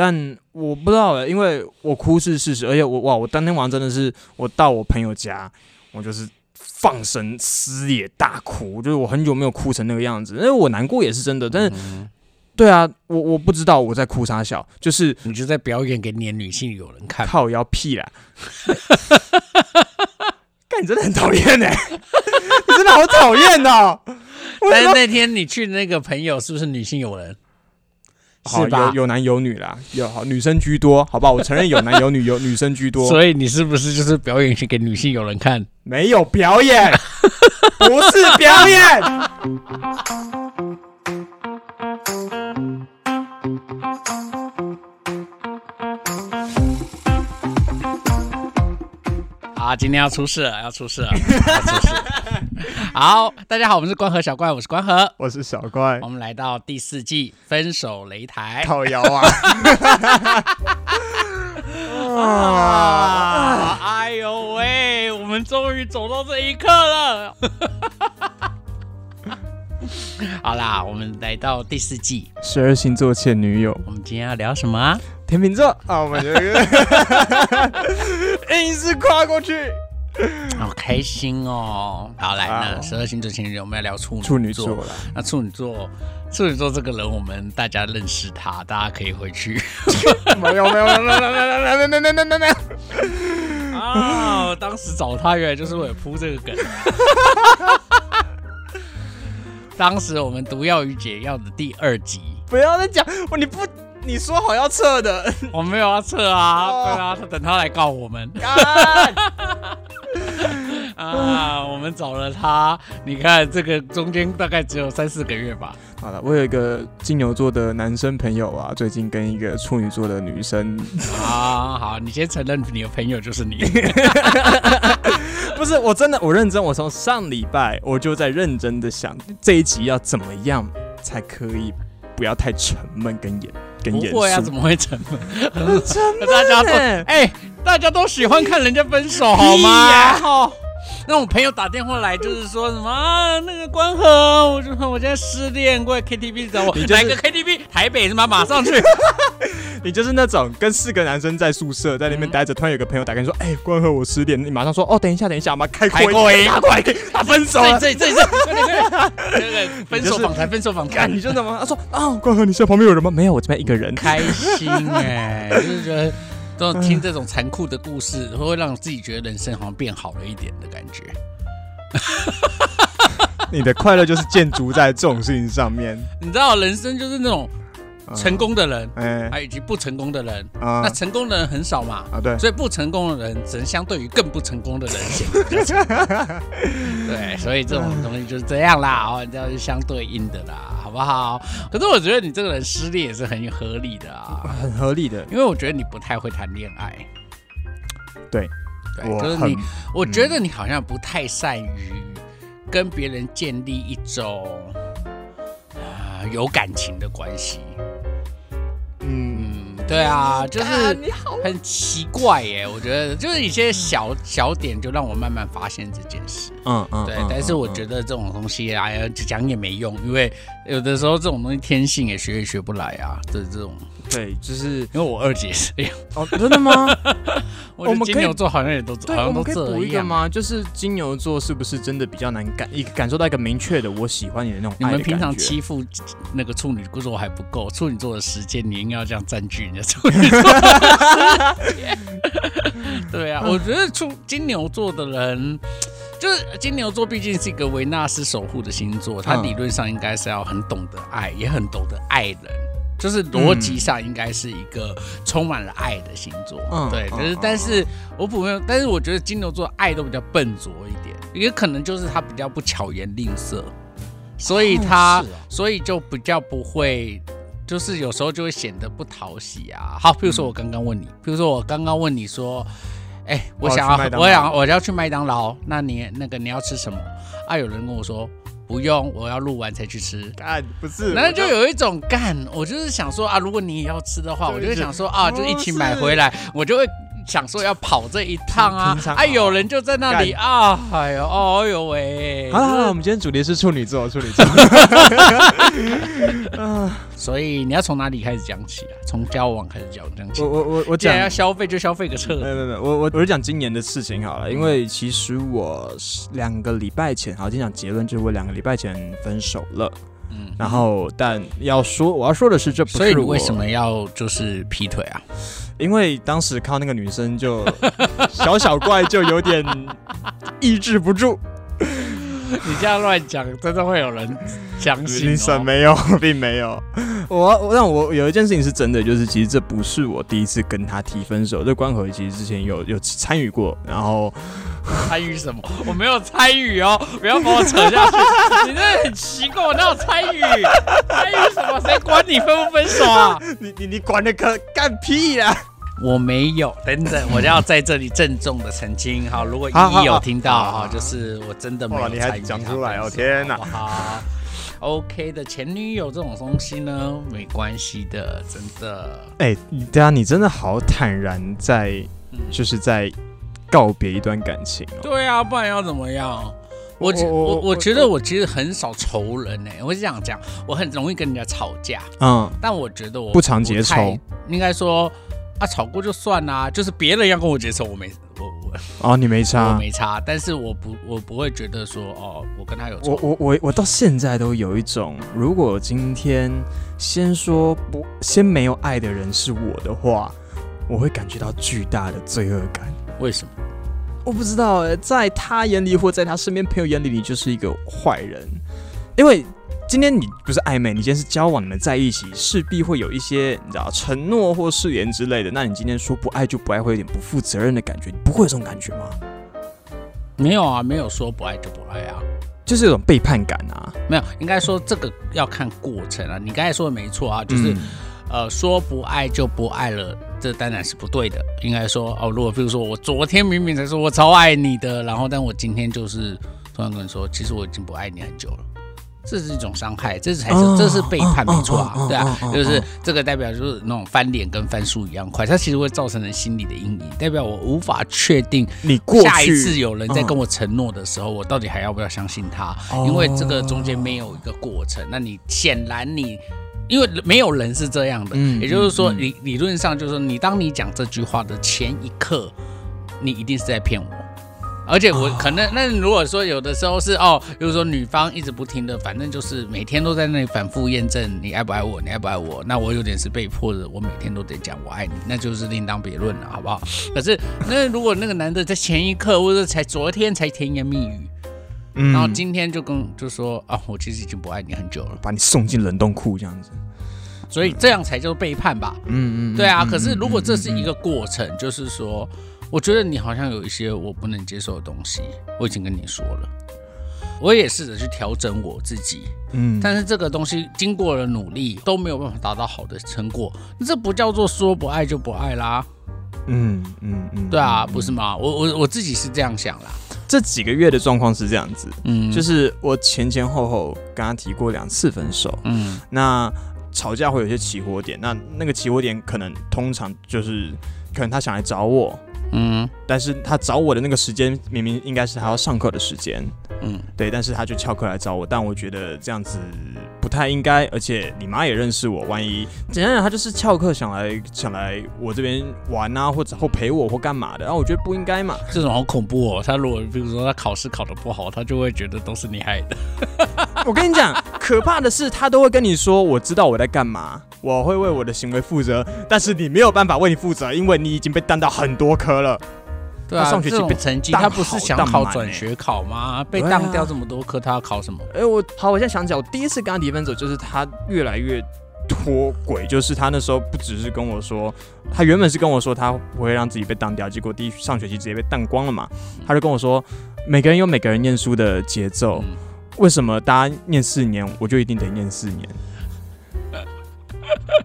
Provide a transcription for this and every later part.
但我不知道欸，因为我哭是事实，而且我哇，我当天晚上真的是我到我朋友家，我就是放声撕裂大哭，就是我很久没有哭成那个样子，因为我难过也是真的，但是嗯对啊，我我不知道我在哭啥笑，就是你就在表演给你的女性友人看。靠腰屁啦。干，你真的很讨厌哎！你真的好讨厌哦！但是那天你去的那个朋友是不是女性友人？好吧有有男有女啦，有好女生居多，好吧，我承认有 男有女，有女生居多，所以你是不是就是表演给女性有人看？没有表演，不是表演。好，今天要出事了，要出事了，要出事了。好，大家好，我们是关河小怪，我是关河，我是小怪我，们来到第四季分手擂台。靠腰啊！啊！哎呦喂，我们终于走到这一刻了。好啦，我们来到第四季，十二星座前女友，我们今天要聊什么啊？天秤座啊，我们这个硬是跨过去。好开心哦！好，来，啊那十二星座情人，我们要聊处女处女座了，那处女座，处女座这个人，我们大家认识他，大家可以回去 没有没有没有没有没有没有没有没有没有没有，啊。当时找他原来就是为了铺这个梗。当时我们毒药与解药的第二集，不要再讲，你不你说好要撤的，我没有要撤啊，哦对啊，他等他来告我们干 啊。我们找了他，你看这个中间大概只有三四个月吧。好了，我有一个金牛座的男生朋友啊，最近跟一个处女座的女生，啊，好，你先承认你的朋友就是你。不是我真的我认真，我从上礼拜我就在认真的想这一集要怎么样才可以不要太沉闷跟严跟严肃。不会啊，怎么会沉闷？么 沉闷大家都欸哎、大家都喜欢看人家分手，好屁吗？那我朋友打电话来，就是说什么啊，那个关河，我就说我现在失恋，过来 KTV 找我，你就是哪个 KTV？台北是吗？马上去。你就是那种跟四个男生在宿舍在那边待着，突然有个朋友打给你说：“哎、关河我失恋。”你马上说：“哦，等一下，等一下，我们开开会，会打过来，他分手了。这这这这，快点快点，那个分手访谈，分手访干，谈，你真的吗？他说：“啊，关河，你现在旁边有人吗？没有，我这边一个人。开心哎、就是觉得。这种听这种残酷的故事，会让自己觉得人生好像变好了一点的感觉。你的快乐就是建筑在这种事情上面。你知道，人生就是那种成功的人，哎还以及不成功的人。啊那成功的人很少嘛，啊，对，所以不成功的人只能相对于更不成功的人显得比较成功。对，所以这种东西就是这样啦，哦，这样是相对应的啦，好不好？可是我觉得你这个人失恋也是很合理的啊，很合理的。因为我觉得你不太会谈恋爱。对，对，我很就是你，我觉得你好像不太善于跟别人建立一种啊、有感情的关系。嗯，嗯，对啊，就是你好，很奇怪耶，我觉得就是一些小小点就让我慢慢发现这件事。嗯嗯对，但是我觉得这种东西啊，讲也没用，因为有的时候这种东西天性也学也学不来啊。这这种，对，就是因为我二姐是这样，哦，真的吗？我觉得我们金牛座好像也都对，好像都我们可以补这样。一个吗？就是金牛座是不是真的比较难感一感受到一个明确的我喜欢你的那种你们平常欺负那个处女座还不够，处女座的时间你应该要这样占据你的 处女座的时间。对啊，我觉得处金牛座的人，就是金牛座毕竟是一个维纳斯守护的星座，他嗯理论上应该是要很懂得爱，也很懂得爱人。就是逻辑上应该是一个充满了爱的星座，嗯对，可是但是我普遍，但是我觉得金牛座爱都比较笨拙一点，也可能就是他比较不巧言令色，所以他、所以就比较不会，就是有时候就会显得不讨喜啊。好，比如说我刚刚问你，比如说我刚刚问你说，哎、我我想要，我想我要去麦当劳，那你那个你要吃什么？啊，有人跟我说不用，我要录完才去吃。干不是，然后就有一种干，我就是想说啊，如果你也要吃的话，我就会想说啊，就一起买回来，我就会想说要跑这一趟啊哎，啊，有人就在那里啊，哎呦，哦呦喂，好了好了，我们今天主题是处女座，处女座。所以你要从哪里开始讲起啊？从交往开始讲讲起我。我我我讲要消费，就消费个彻底。没有没有，我我我是讲今年的事情好了，因为其实我是两个礼拜前，好，今天讲结论，就是我两个礼拜前分手了。嗯，然后，但要说我要说的是，这不是我所以你为什么要就是劈腿啊？因为当时看到那个女生就 小小怪，就有点 抑制不住。你这样乱讲，真的会有人相信、神哦。没有，并没有。我我让我有一件事情是真的，就是其实这不是我第一次跟他提分手，这关口其实之前有有参与过，然后参与什么？我没有参与哦，不要把我扯下去。你真的很奇怪，我哪有参与？参与什么？谁管你分不分手啊？你你你管的可干屁呀！我没有。等等，我要在这里郑重的澄清。好，如果好好依依有听到哈，就是我真的没有哇你还参与讲出来哦天哪好？OK 的前女友这种东西呢，没关系的，真的。哎、对啊，你真的好坦然在，嗯就是在告别一段感情哦。对啊，不然要怎么样？我我我觉得我其实很少仇人呢、我是这样讲，我很容易跟人家吵架，嗯，但我觉得我不常结仇，应该说啊，吵过就算啦，就是别人要跟我结仇，我没我我哦，你没差我差。没差，但是我不我不会觉得说哦，我跟他有仇，我我我我到现在都有一种，如果今天先说不先没有爱的人是我的话，我会感觉到巨大的罪恶感。为什么？我不知道欸，在他眼里或在他身边朋友眼里，你就是一个坏人，因为今天你不是暧昧，你今天是交往，你们在一起，势必会有一些你知道承诺或誓言之类的。那你今天说不爱就不爱，会有点不负责任的感觉，你不会有这种感觉吗？没有啊，没有说不爱就不爱啊，就是有种背叛感啊，没有，应该说这个要看过程啊。你刚才说的没错啊，就是、嗯呃说不爱就不爱了，这当然是不对的。应该说哦，如果比如说我昨天明明才说我超爱你的，然后但我今天就是突然跟你说，其实我已经不爱你很久了。这是一种伤害，这才是、这是背叛，没错啊，对啊，就是这个代表就是那种翻脸跟翻书一样快，它其实会造成人心理的阴影，代表我无法确定你过下一次有人在跟我承诺的时候，我到底还要不要相信他？因为这个中间没有一个过程，那你显然你。因为没有人是这样的，嗯也就是说理理论上就是说，你当你讲这句话的前一刻，你一定是在骗我。而且我哦可能，那如果说有的时候是哦，比如说女方一直不停的，反正就是每天都在那里反复验证你爱不爱我，你爱不爱我，那我有点是被迫的，我每天都得讲我爱你，那就是另当别论了，好不好？可是那如果那个男的在前一刻或者才昨天才甜言蜜语，嗯。然后今天就跟就说啊，我其实已经不爱你很久了，把你送进冷冻库这样子，所以这样才叫背叛吧？嗯对啊，可是如果这是一个过程，就是说，我觉得你好像有一些我不能接受的东西，我已经跟你说了，我也试着去调整我自己，嗯。但是这个东西经过了努力都没有办法达到好的成果，这不叫做说不爱就不爱啦，嗯嗯嗯，对啊，不是吗？我我我自己是这样想啦，这几个月的状况是这样子，嗯，就是我前前后后跟他提过两次分手，嗯。那吵架会有些起火点，那那个起火点可能通常就是可能他想来找我，嗯。但是他找我的那个时间明明应该是他要上课的时间，嗯。对，但是他就翘课来找我，但我觉得这样子不太应该，而且你妈也认识我，万一简单讲，他就是翘课想来想来我这边玩啊，或者或陪我或干嘛的，然后我觉得不应该嘛，这种好恐怖哦。他如果比如说他考试考得不好，他就会觉得都是你害的。我跟你讲，可怕的是他都会跟你说，我知道我在干嘛，我会为我的行为负责，但是你没有办法为你负责，因为你已经被当到很多科了。对啊，他上学期被成绩他不是想考转学考吗？被当掉这么多科，他要考什么？哎、我好，我现在想起来，我第一次跟他提分手，就是他越来越脱轨，就是他那时候不只是跟我说，他原本是跟我说他不会让自己被当掉，结果第一上学期直接被当光了嘛，他就跟我说，每个人有每个人念书的节奏，嗯为什么大家念四年，我就一定得念四年？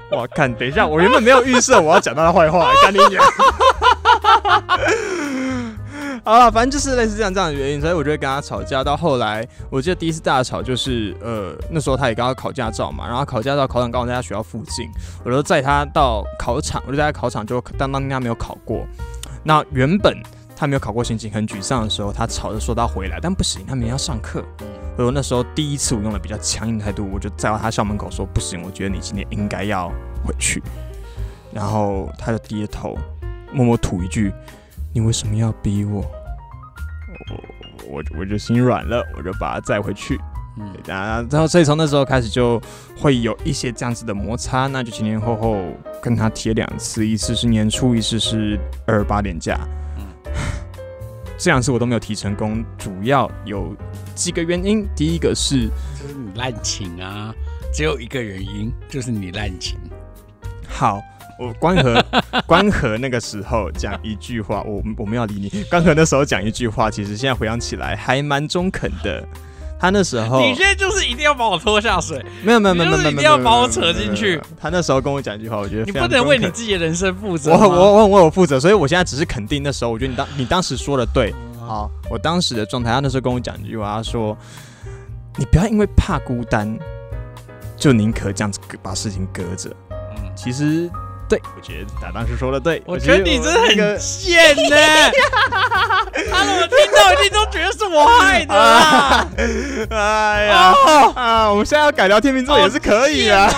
我看，等一下，我原本没有预设我要讲他的坏话，赶紧讲。好了，反正就是类似这样这样的原因，所以我就会跟他吵架。到后来，我记得第一次大吵就是，呃，那时候他也刚刚考驾照嘛，然后考驾照考场刚好在他学校附近，我就载他到考场，我就在他考场就当当他没有考过，那原本他没有考过，心情很沮丧的时候，他吵着说他回来，但不行，他明天要上课。所以我那时候第一次我用了比较强硬的态度，我就在到他校门口说不行，我觉得你今天应该要回去。然后他就低着头，默默吐一句：“你为什么要逼我？”我我我就心软了，我就把他载回去。嗯，然后所以从那时候开始就会有一些这样子的摩擦，那就前前后后跟他提两次，一次是年初，一次是二八年假。嗯，这两次我都没有提成功，主要有几个原因。第一个是就是你滥情啊，只有一个原因，就是你滥情。好。我关河 关河那个时候讲一句话，我我们要理你。关河那时候讲一句话，其实现在回想起来还蛮中肯的。他那时候，你现在就是一定要把我拖下水，没有没有没有没有，一定要把我扯进去。他那时候跟我讲一句话，我觉得你不能为你自己的人生负责。我我我我有负责，所以我现在只是肯定那时候，我觉得你当你当时说的对。好，我当时的状态，他那时候跟我讲一句话，他说：“你不要因为怕孤单，就宁可这样子把事情搁着。”嗯，其实。对，我觉得他当时说的对。我觉得你真的很贱呢。他怎么听到一定都觉得是我害的啊！哎呀啊！我们现在要改聊天秤座也是可以啊。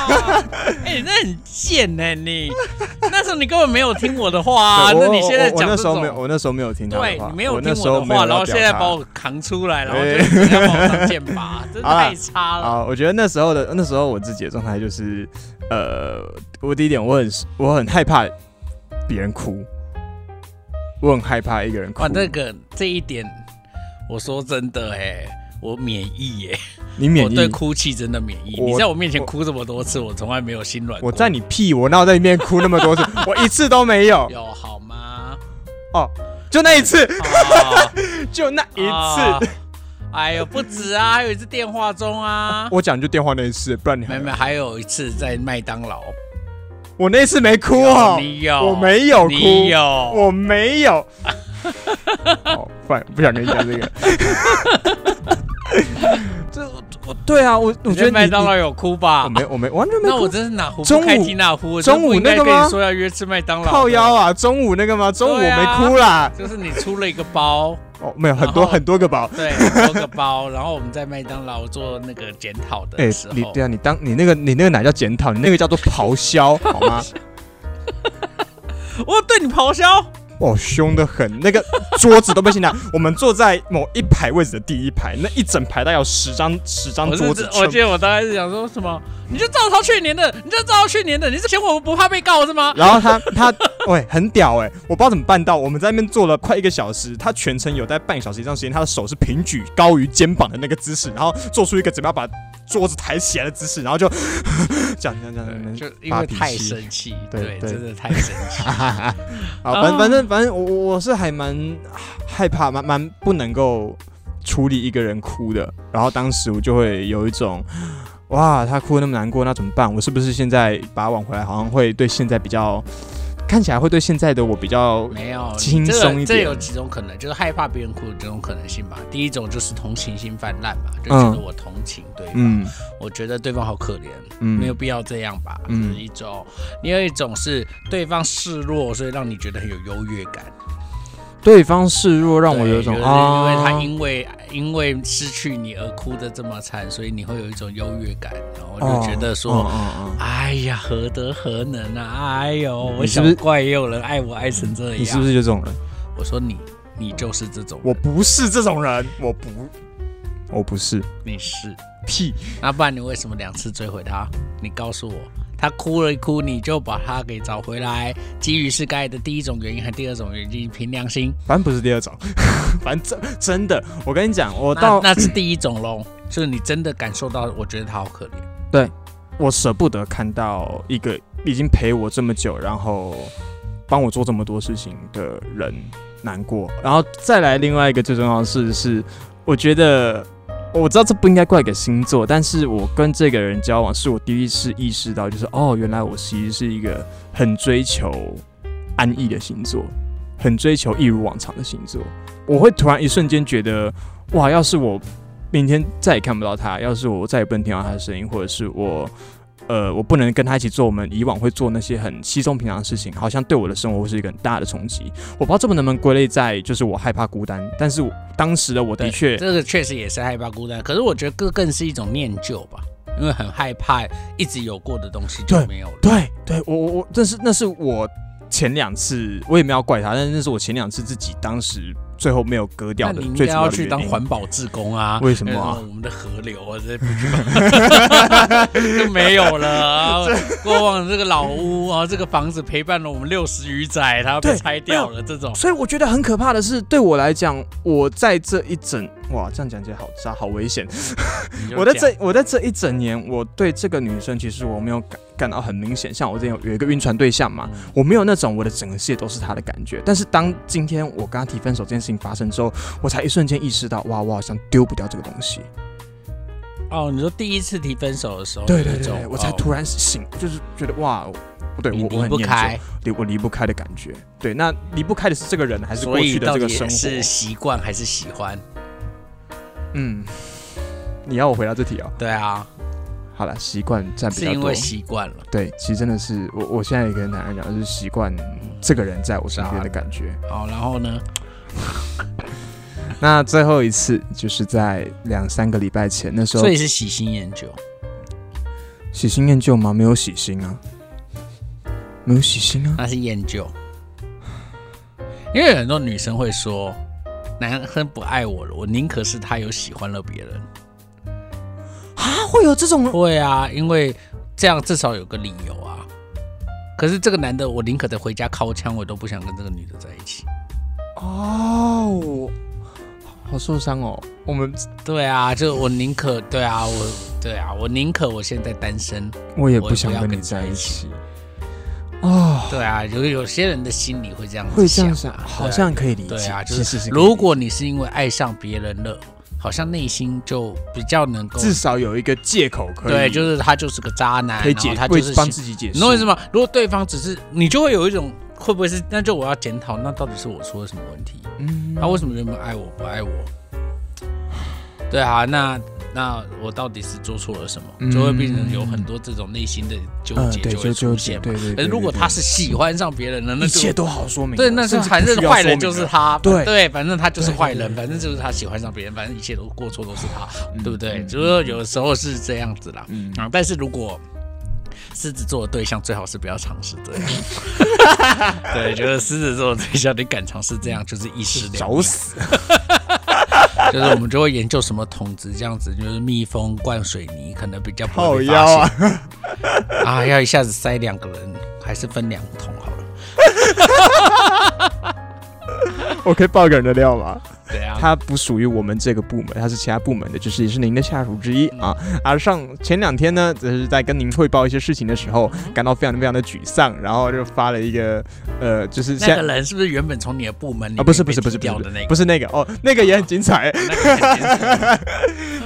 哎，那很贱呢，你那时候你根本没有听我的话啊。那你现在讲那时候没有，我那时候没有听他对，你没有听我的话，然后现在把我扛出来，然后就要往上剑拔，真的太差了。啊，我觉得那时候的那时候我自己的状态就是。呃，我第一点，我很我很害怕别人哭，我很害怕一个人哭。哇，这个这一点，我说真的哎，我免疫耶。你免疫？我对哭泣真的免疫。你在我面前哭这么多次，我从来没有心软。我在你屁，我哪有在你面前哭那么多次？我一次都没有。有好吗？哦，就那一次，就那一次。哎呦，不止啊，还有一次电话中啊。我讲就电话那一次，不然你没没还有一次在麦当劳。我那次没哭哦，你有？我没有哭，你有？我没有。好，不不想跟你讲这个。这我对啊，我我觉得麦当劳有哭吧？我没，我没，完全没。那我真是哪壶不开提哪壶。中午那个吗？说要约吃麦当劳。靠腰啊！中午那个吗？中午我没哭啦。就是你出了一个包。哦，没有很多很多个包，对，很多个包。然后我们在麦当劳做那个检讨的时候，你对啊，你当你那个你那个哪叫检讨？你那个叫做咆哮，好吗？我对你咆哮。哇，凶的很，那个桌子都被掀掉。我们坐在某一排位置的第一排，那一整排大概有十张十张桌子。我记得我大概是想说什么，你就照抄去年的，你就照抄去年的，你是嫌我们不怕被告是吗？然后他他 喂很屌哎，我不知道怎么办到，我们在那边坐了快一个小时，他全程有在半小时以上时间，他的手是平举高于肩膀的那个姿势，然后做出一个怎么样把。桌子抬起来的姿势，然后就 讲讲讲，就因为太生气，对，真的太生气。好，反反正反正我我是还蛮害怕，蛮蛮不能够处理一个人哭的。然后当时我就会有一种，哇，他哭那么难过，那怎么办？我是不是现在把他挽回来，好像会对现在比较。看起来会对现在的我比较没有轻松一点。这有几种可能，就是害怕别人哭的这种可能性吧。第一种就是同情心泛滥嘛，就觉得我同情对方，我觉得对方好可怜，没有必要这样吧，就是一种。另外一种是对方示弱，所以让你觉得很有优越感。对方示弱，让我有种啊，因为他因为因为失去你而哭的这么惨，所以你会有一种优越感，然后就觉得说，哎呀，何德何能啊！哎呦，我想怪也有人爱我爱成这样，你是不是就这种人？我说你，你就是这种，我不是这种人，我不，我不是，你是屁，那不然你为什么两次追回他？你告诉我。他哭了一哭，你就把他给找回来。基于是该的第一种原因，和第二种原因，凭良心。反正不是第二种，反正真真的，我跟你讲，我到那是第一种喽，就是你真的感受到，我觉得他好可怜。对，我舍不得看到一个已经陪我这么久，然后帮我做这么多事情的人难过。然后再来另外一个最重要的事是，我觉得。我知道这不应该怪给星座，但是我跟这个人交往，是我第一次意识到，就是哦，原来我其实是一个很追求安逸的星座，很追求一如往常的星座。我会突然一瞬间觉得，哇，要是我明天再也看不到他，要是我再也不能听到他的声音，或者是我呃，我不能跟他一起做我们以往会做那些很稀松平常的事情，好像对我的生活会是一个很大的冲击。我不知道这么能不能归类在就是我害怕孤单，但是我当时的我的对确这个确实也是害怕孤单，可是我觉得更更是一种念旧吧，因为很害怕一直有过的东西就没有了。对对，我我我，这是那是我前两次，我也没有怪他，但是那是我前两次自己当时最后没有割掉的那你应最主要该要去当。环保志工啊？为什么啊呃我们的河流啊，这不去 就没有了啊。过往这个老屋啊，这个房子陪伴了我们六十余载，它要被拆掉了，这种所以我觉得很可怕的是，对我来讲，我在这一整哇，这样讲起来好渣，好危险。我在这我在这一整年，我对这个女生其实我没有感感到很明显，像我之前有有一个晕船对象嘛，嗯我没有那种我的整个世界都是他的感觉。但是当今天我跟他提分手这件事情发生之后，我才一瞬间意识到，哇，我好像丢不掉这个东西。哦，你说第一次提分手的时候，对对对对，我才哦突然醒，就是觉得哇，不对我我很念不开旧，，离我离不开的感觉。对，那离不开的是这个人，还是过去的这个生活？是习惯还是喜欢？嗯，你要我回答这题哦？对啊，好了，习惯占比较多是因为。习惯了。对，其实真的是我，我现在也跟坦然讲，就是习惯这个人在我身边的感觉。好，然后呢？那最后一次就是在两三个礼拜前，那时候所以是喜新厌旧。喜新厌旧吗？没有喜新啊，没有喜新啊。那是厌旧。因为很多女生会说，男生不爱我了，我宁可是他有喜欢了别人。啊，会有这种会啊，因为这样至少有个理由啊。可是这个男的，我宁可在回家靠枪，我都不想跟这个女的在一起。哦，好受伤哦。我们对啊，就我宁可对啊，我对啊，我宁可我现在单身。我也不想跟你在一起。哦，对啊，有有些人的心里会这样子会这样想，好像可以理解。对啊，就其是如果你是因为爱上别人了，好像内心就比较能够至少有一个借口可以，对，就是他就是个渣男，可以解他就是帮自己解释。你懂我意思吗？如果对方只是你就会有一种会不会是那就我要检讨，那到底是我出了什么问题？嗯他为什么原本爱我不爱我？对啊，那那我到底是做错了什么？就会变成有很多这种内心的纠结就会就纠结，出现嘛。对如果他是喜欢上别人了，那一切都好说明，对，那是甚至反正不需要坏人。就是他，对对，反正他就是坏人，反正就是他喜欢上别人，反正一切都过错都是他，嗯对不对？嗯就是说有时候是这样子啦，嗯啊，但是如果狮子座的对象最好是不要尝试这样，对，就是狮子座的对象，你敢尝试这样，就是一尸两命，找死！就是我们就会研究什么桶子这样子，就是密封灌水泥，可能比较不好会腰发啊现！啊，要一下子塞两个人，还是分两桶好了。我可以爆个人的料吗？对啊，他不属于我们这个部门，他是其他部门的，就是也是您的下属之一啊。嗯而上前两天呢，则是在跟您汇报一些事情的时候，嗯感到非常非常的沮丧，然后就发了一个呃，就是那个人是不是原本从你的部门里啊，不是不是不是不是踢掉的那个？不是那个哦，那个也很精彩。那个很精彩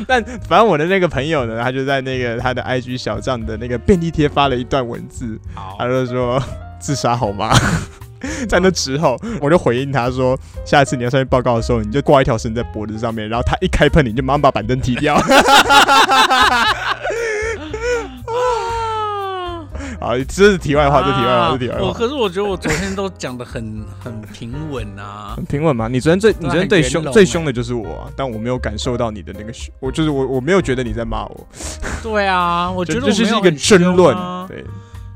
但反正我的那个朋友呢，他就在那个他的 IG 小账的那个便利贴发了一段文字，他就说自杀好吗？在那之后，我就回应他说，下一次你要上去报告的时候，你就挂一条绳在脖子上面，然后他一开喷，你就马上把板凳踢掉。啊，这是题外话，这是题外话，这是题外话。可是我觉得我昨天都讲的很 很平稳啊很。平稳吗？你昨天最你昨天最凶最凶的就是我、啊，但我没有感受到你的那个凶，我就是我我没有觉得你在骂我，对啊，我觉得这这就是一个争论对，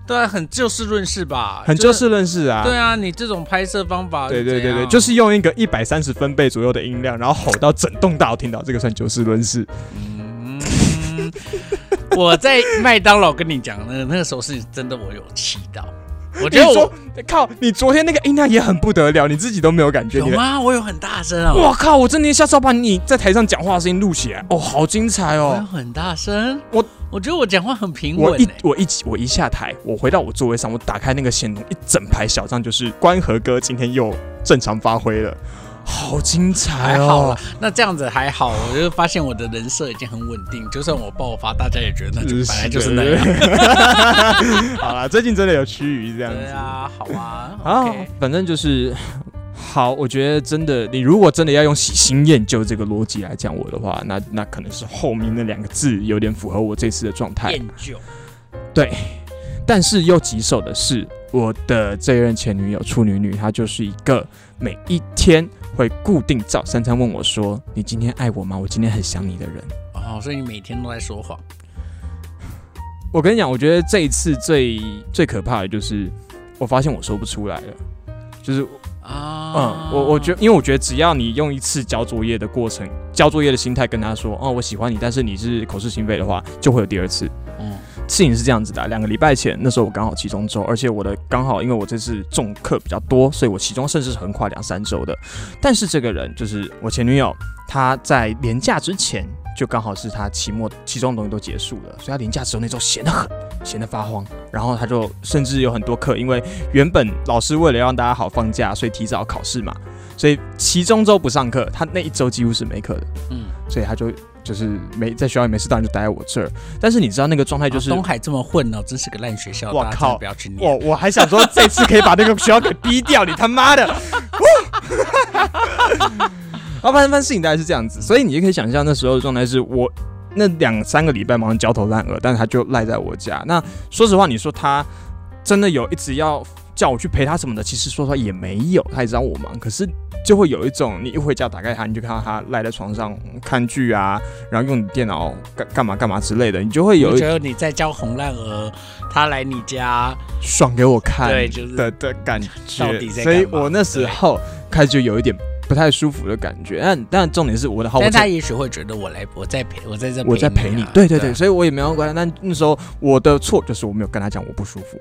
对啊，很就事论事吧，很就事论事啊，对啊，你这种拍摄方法，对对对对，就是用一个一百三十分贝左右的音量，然后吼到整栋大楼听到，这个算就事论事。嗯，我在麦当劳跟你讲那个那个时候是真的，我有气到，我觉得我靠，你昨天那个音量也很不得了，你自己都没有感觉，有吗？我有很大声啊，我靠！我真的下次要把你在台上讲话的声音录起来，哦，好精彩我有哦！很大声，我我觉得我讲话很平我一我一我一下台，我回到我座位上，我打开那个线动，一整排小张就是关和哥今天又正常发挥了，好精彩哦还好啦！，那这样子还好，我就发现我的人设已经很稳定，就算我爆发，大家也觉得那就本来就是那样。好啦，最近真的有趋于这样子。对啊，好啊好，OK，反正就是好，我觉得真的，你如果真的要用喜新厌旧这个逻辑来讲我的话，那那可能是后面那两个字有点符合我这次的状态。厌旧，对，但是又棘手的是，我的这任前女友处女女，她就是一个每一天会固定早三餐问我说：“你今天爱我吗？我今天很想你的人。”哦，所以你每天都在说谎。我跟你讲，我觉得这一次最最可怕的就是，我发现我说不出来了，就是啊，嗯，我我觉得，因为我觉得只要你用一次交作业的过程，交作业的心态跟他说，哦，我喜欢你，但是你是口是心非的话，就会有第二次。嗯事情是这样子的啊、两个礼拜前，那时候我刚好期中周，而且我的刚好因为我这次重课比较多，所以我期中甚至是横跨两三周的。但是这个人就是我前女友，她在年假之前就刚好是她期末期中的东西都结束了，所以她年假之后那周闲得很，闲得发慌。然后她就甚至有很多课，因为原本老师为了让大家好放假，所以提早考试嘛，所以期中周不上课，她那一周几乎是没课的。嗯，所以她就就是没在学校也没事，当然就待在我这儿。但是你知道那个状态就是，啊东海这么混哦，真是个烂学校，我靠不要去念。我我还想说这次可以把那个学校给逼掉，你他妈的！然后发生发生事情大概是这样子，所以你就可以想象那时候的状态是我那两三个礼拜忙得焦头烂额，但是他就赖在我家。那说实话，你说他真的有一直要叫我去陪他什么的，其实说实话也没有，他也知道我忙，可是就会有一种你一回家打开它，你就看到他赖在床上看剧啊，然后用你电脑干干嘛干嘛之类的，你就会有一我觉得你在教红烂鹅，他来你家，爽给我看对就是的的 感到觉底，在所以我那时候开始就有一点不太舒服的感觉。但但重点是我的好，但他也许会觉得我来，我在陪，我在这，我在陪你啊，对对对，所以我也没有关系。但那时候我的错就是我没有跟他讲我不舒服。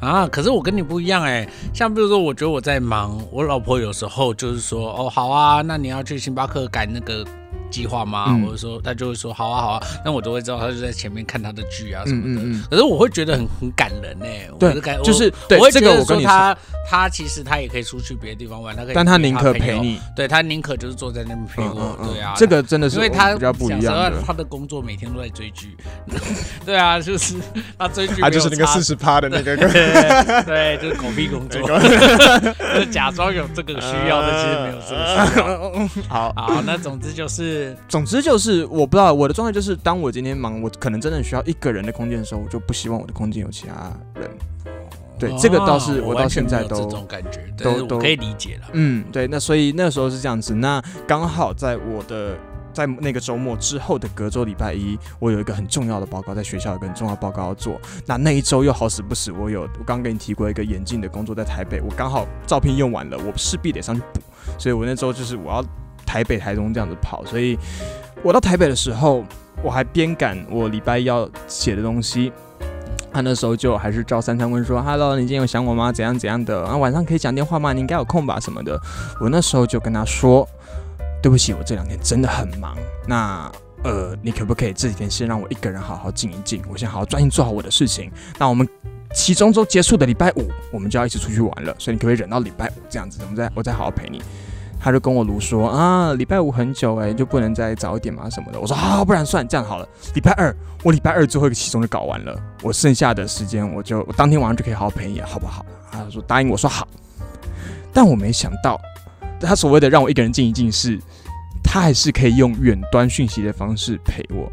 啊，可是我跟你不一样哎，像比如说，我觉得我在忙，我老婆有时候就是说，哦，好啊，那你要去星巴克赶那个计划吗？嗯。或者说，她就会说，好啊，好啊，那我都会知道，她就在前面看她的剧啊什么的。嗯嗯嗯，可是我会觉得很很感人哎，我对是感，就是我这觉得说个我跟你说，他他其实他也可以出去别的地方玩，他可以，但他宁可陪，你。对他宁可就是坐在那边陪我，对啊，这个真的是因为他比较不一样。他的工作每天都在追剧，对啊，就是 他追剧，他就是那个四十趴的那个，对 对，就是狗屁工作，就是假装有这个需要的，其实没有这个需要。好，好，那总之就是，总之就是我不知道我的状态就是，当我今天忙，我可能真的需要一个人的空间的时候，我就不希望我的空间有其他人。对，这个倒是哦我到现在都这种感觉，都都可以理解了。嗯，对，那所以那时候是这样子。那刚好在我的在那个周末之后的隔周礼拜一，我有一个很重要的报告，在学校有个很重要的报告要做。那那一周又好死不死，我有我刚刚跟你提过一个眼镜的工作在台北，我刚好照片用完了，我势必得上去补。所以我那周就是我要台北、台中这样子跑。所以我到台北的时候，我还边赶我礼拜一要写的东西。他那时候就还是照三餐问说：“Hello，你今天有想我吗？怎样怎样的？啊，晚上可以讲电话吗？你应该有空吧？什么的。”我那时候就跟他说：“对不起，我这两天真的很忙。那呃，你可不可以这几天先让我一个人好好静一静？我先好好专心做好我的事情。那我们期中周结束的礼拜五，我们就要一起出去玩了。所以你可不可以忍到礼拜五这样子？我们再我再好好陪你。”他就跟我卢说啊，礼拜五很久哎、就不能再早一点吗？什么的。我说好，不然算这样好了。礼拜二，我礼拜二最后一个期中就搞完了，我剩下的时间我就我当天晚上就可以好好陪你，好不好？他说答应我说好，但我没想到，他所谓的让我一个人静一静是，他还是可以用远端讯息的方式陪我。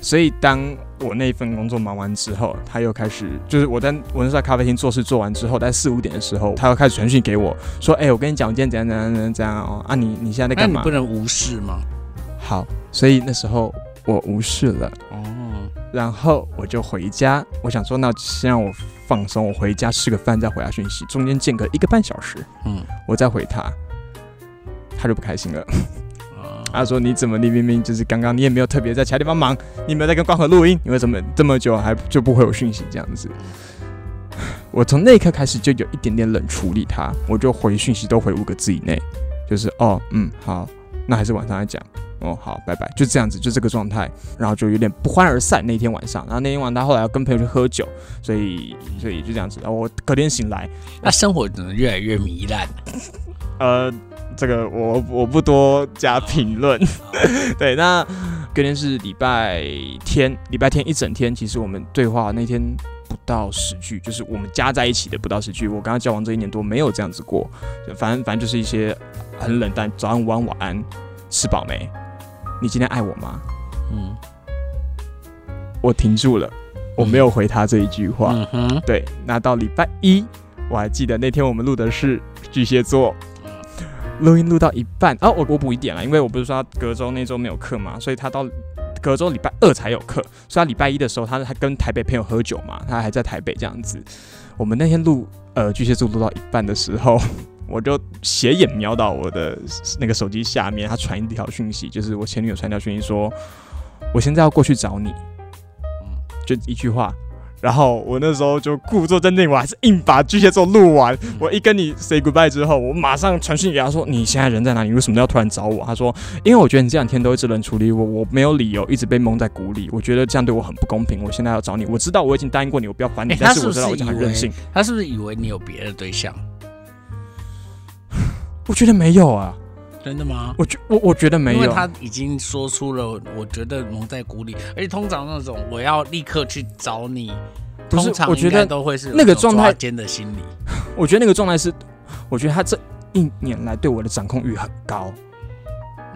所以当我那一份工作忙完之后，他又开始，就是我在我那时候在咖啡厅做事做完之后，在四五点的时候，他又开始传讯给我说：“哎、我跟你讲，我今天怎样怎样怎样怎样哦，啊你你现在在干嘛那你不？”能无视吗？好，所以那时候我无视了。哦，然后我就回家，我想说，那先让我放松，我回家吃个饭再回他讯息，中间间隔一个半小时，嗯，我再回他，他就不开心了。啊他说：“你怎么，你明明就是刚刚你也没有特别在其他地方忙，你没有在跟光和录音，你为什么这么久还就不回我讯息这样子？” 我从那一刻开始就有一点点冷处理他，我就回讯息都回五个字以内，就是哦嗯好，那还是晚上再讲。哦，好，拜拜，就这样子，就这个状态，然后就有点不欢而散。那天晚上，然后那天晚上他后来要跟朋友去喝酒，所以所以就这样子。然后我隔天醒来，那生活怎么越来越糜烂。呃，这个我我不多加评论。对，那隔天是礼拜天，礼拜天一整天，其实我们对话那天不到十句，就是我们加在一起的不到十句。我跟他交往这一年多，没有这样子过，反正反正就是一些很冷淡，早安、午安、晚安，吃饱没？你今天爱我吗？嗯，我停住了，我没有回他这一句话。对，那到礼拜一，我还记得那天我们录的是巨蟹座，录音录到一半，哦，我我补一点了，因为我不是说他隔周那周没有课嘛，所以他到隔周礼拜二才有课，所以他礼拜一的时候，他他跟台北朋友喝酒嘛，他还在台北这样子。我们那天录呃巨蟹座录到一半的时候，我就斜眼瞄到我的那个手机下面，他传一条讯息，就是我前女友传一条讯息说，我现在要过去找你，就一句话。然后我那时候就故作镇定，我还是硬把巨蟹座录完。我一跟你 say goodbye 之后，我马上传讯给他说：“你现在人在哪里？为什么要突然找我？”他说：“因为我觉得你这两天都一直冷处理我，我没有理由一直被蒙在鼓里。我觉得这样对我很不公平。我现在要找你，我知道我已经答应过你，我不要烦你，但是我知道我已经很任性。他是不是以为你有别的对象？我觉得没有啊，真的吗？我觉我我觉得没有，因为他已经说出了我觉得蒙在鼓里，而且通常那种我要立刻去找你。不是，我觉得都会是那个状态间的心理。我觉得那个状态是，我觉得他这一年来对我的掌控欲很高。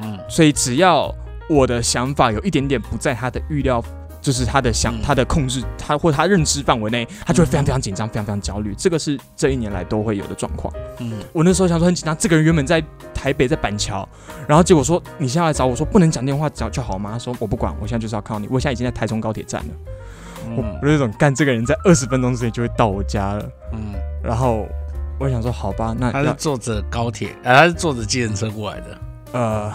嗯，所以只要我的想法有一点点不在他的预料，就是他的想他的控制，他或他认知范围内，他就会非常非常紧张，非常非常焦虑。这个是这一年来都会有的状况。嗯，我那时候想说很紧张，这个人原本在台北，在板桥，然后结果说你现在来找我说不能讲电话找就好吗？他说我不管，我现在就是要靠你，我现在已经在台中高铁站了。嗯。我有一种干这个人在二十分钟之内就会到我家了，嗯，然后我想说好吧，那他是坐着高铁，呃，他是坐着计程车过来的，呃，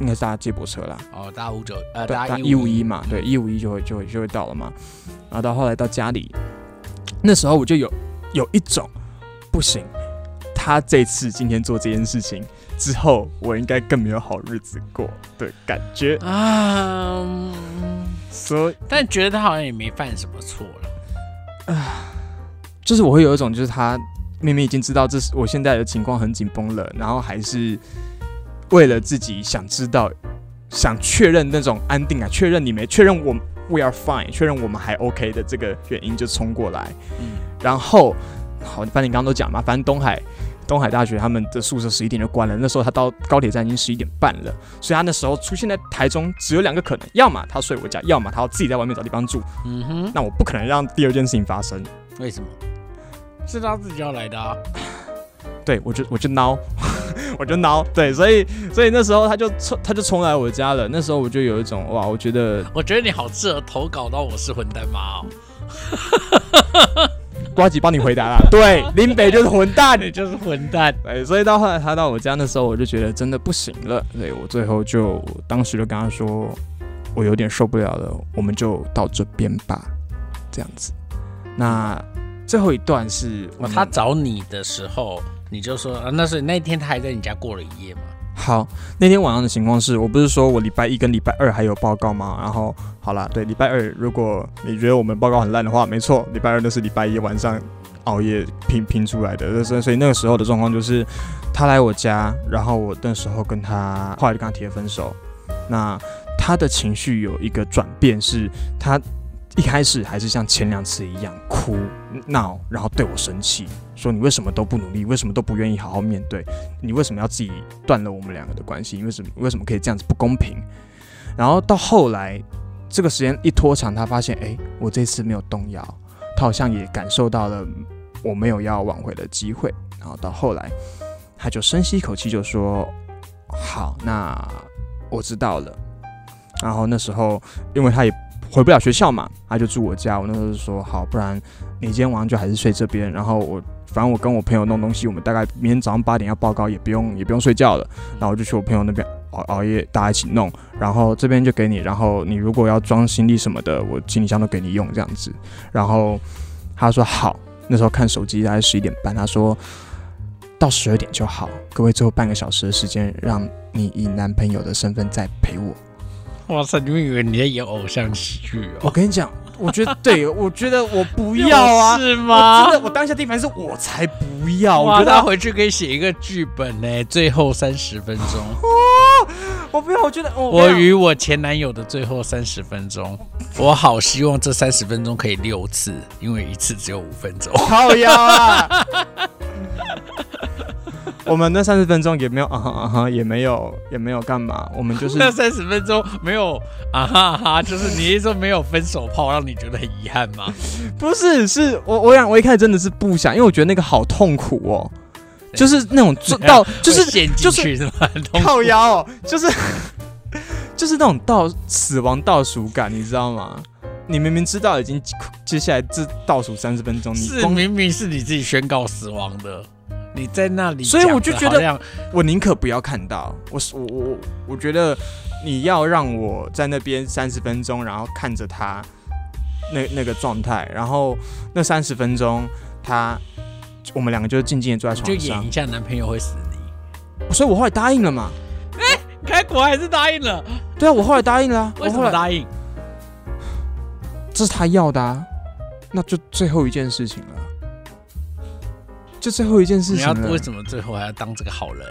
应该是搭接驳车啦，哦，搭五九，呃，搭一五一嘛，对，一五一就会就会就会到了嘛，然后到后来到家里，那时候我就有有一种不行，他这次今天做这件事情。之后我应该更没有好日子过的感觉。啊，所以但觉得他好像也没犯什么错了啊，就是我会有一种就是他明明已经知道这是我现在的情况很紧绷了，然后还是为了自己想知道、想确认那种安定啊，确认你没确认我 we are fine，确认我们还 OK 的这个原因就冲过来，嗯，然后好，反正你刚刚都讲嘛，反正东海。东海大学他们的宿舍十一点就关了，那时候他到高铁站已经十一点半了，所以他那时候出现在台中只有两个可能，要么他睡我家，要么他要自己在外面找地方住。嗯哼，那我不可能让第二件事情发生。为什么？是他自己要来的啊。对，我就我就孬，我就孬。对，所以所以那时候他就冲他就冲来我家了。那时候我就有一种哇，我觉得我觉得你好适合投稿到我是混蛋妈哦。瓜吉帮你回答了，对，林北就是混蛋，你就是混蛋。哎，所以到后来他到我家的时候，我就觉得真的不行了，对我最后就当时就跟他说，我有点受不了了，我们就到这边吧，这样子。那最后一段是他找你的时候，你就说啊，那是那天他还在你家过了一夜吗？好，那天晚上的情况是我不是说我礼拜一跟礼拜二还有报告吗？然后好了，对，礼拜二如果你觉得我们报告很烂的话，没错，礼拜二那是礼拜一晚上熬夜拼拼出来的。所以所以那个时候的状况就是，他来我家，然后我那时候跟他后来就跟他提了分手。那他的情绪有一个转变，是他。一开始还是像前两次一样哭闹，然后对我生气，说你为什么都不努力，为什么都不愿意好好面对，你为什么要自己断了我们两个的关系？为什么为什么可以这样子不公平？然后到后来，这个时间一拖长，他发现哎，我这次没有动摇，他好像也感受到了我没有要挽回的机会。然后到后来，他就深吸一口气，就说好，那我知道了。然后那时候，因为他也。回不了学校嘛，他就住我家。我那时候就说好，不然你今天晚上就还是睡这边。然后我反正我跟我朋友弄东西，我们大概明天早上八点要报告，也不用也不用睡觉了。然后我就去我朋友那边熬熬夜，大家一起弄。然后这边就给你，然后你如果要装行李什么的，我行李箱都给你用这样子。然后他说好，那时候看手机大概十一点半，他说到十二点就好。各位最后半个小时的时间，让你以男朋友的身份再陪我。哇塞！你们以为你在演偶像喜剧哦？我跟你讲，我觉得对，我觉得我不要啊，是吗？真的，我当下地方是我才不要。我觉得他回去可以写一个剧本呢，最后三十分钟。我不要，我觉得我与我前男友的最后三十分钟，我好希望这三十分钟可以六次，因为一次只有五分钟。好呀。我们那三十分钟也没有啊哈啊哈，也没有也没有干嘛，我们就是 那三十分钟没有啊哈啊哈，就是你一说没有分手炮，让你觉得很遗憾吗？不是是我我想我一开始真的是不想，因为我觉得那个好痛苦哦，就是那种做到就是就是靠腰、哦，就是就是那种倒死亡倒数感，你知道吗？你明明知道已经接下来这倒数三十分钟，你是明明是你自己宣告死亡的，你在那里所以我就觉得我宁可不要看到，我是我我我我觉得你要让我在那边三十分钟，然后看着他那那个状态，然后那三十分钟他我们两个就静静的坐在床上就演一，下男朋友会死你。所以我后来答应了嘛。哎开国还是答应了，对啊，我后来答应了啊、为什我后来么答应？这是他要的啊，那就最后一件事情了，就最后一件事你要情了。为什么最后还要当这个好人？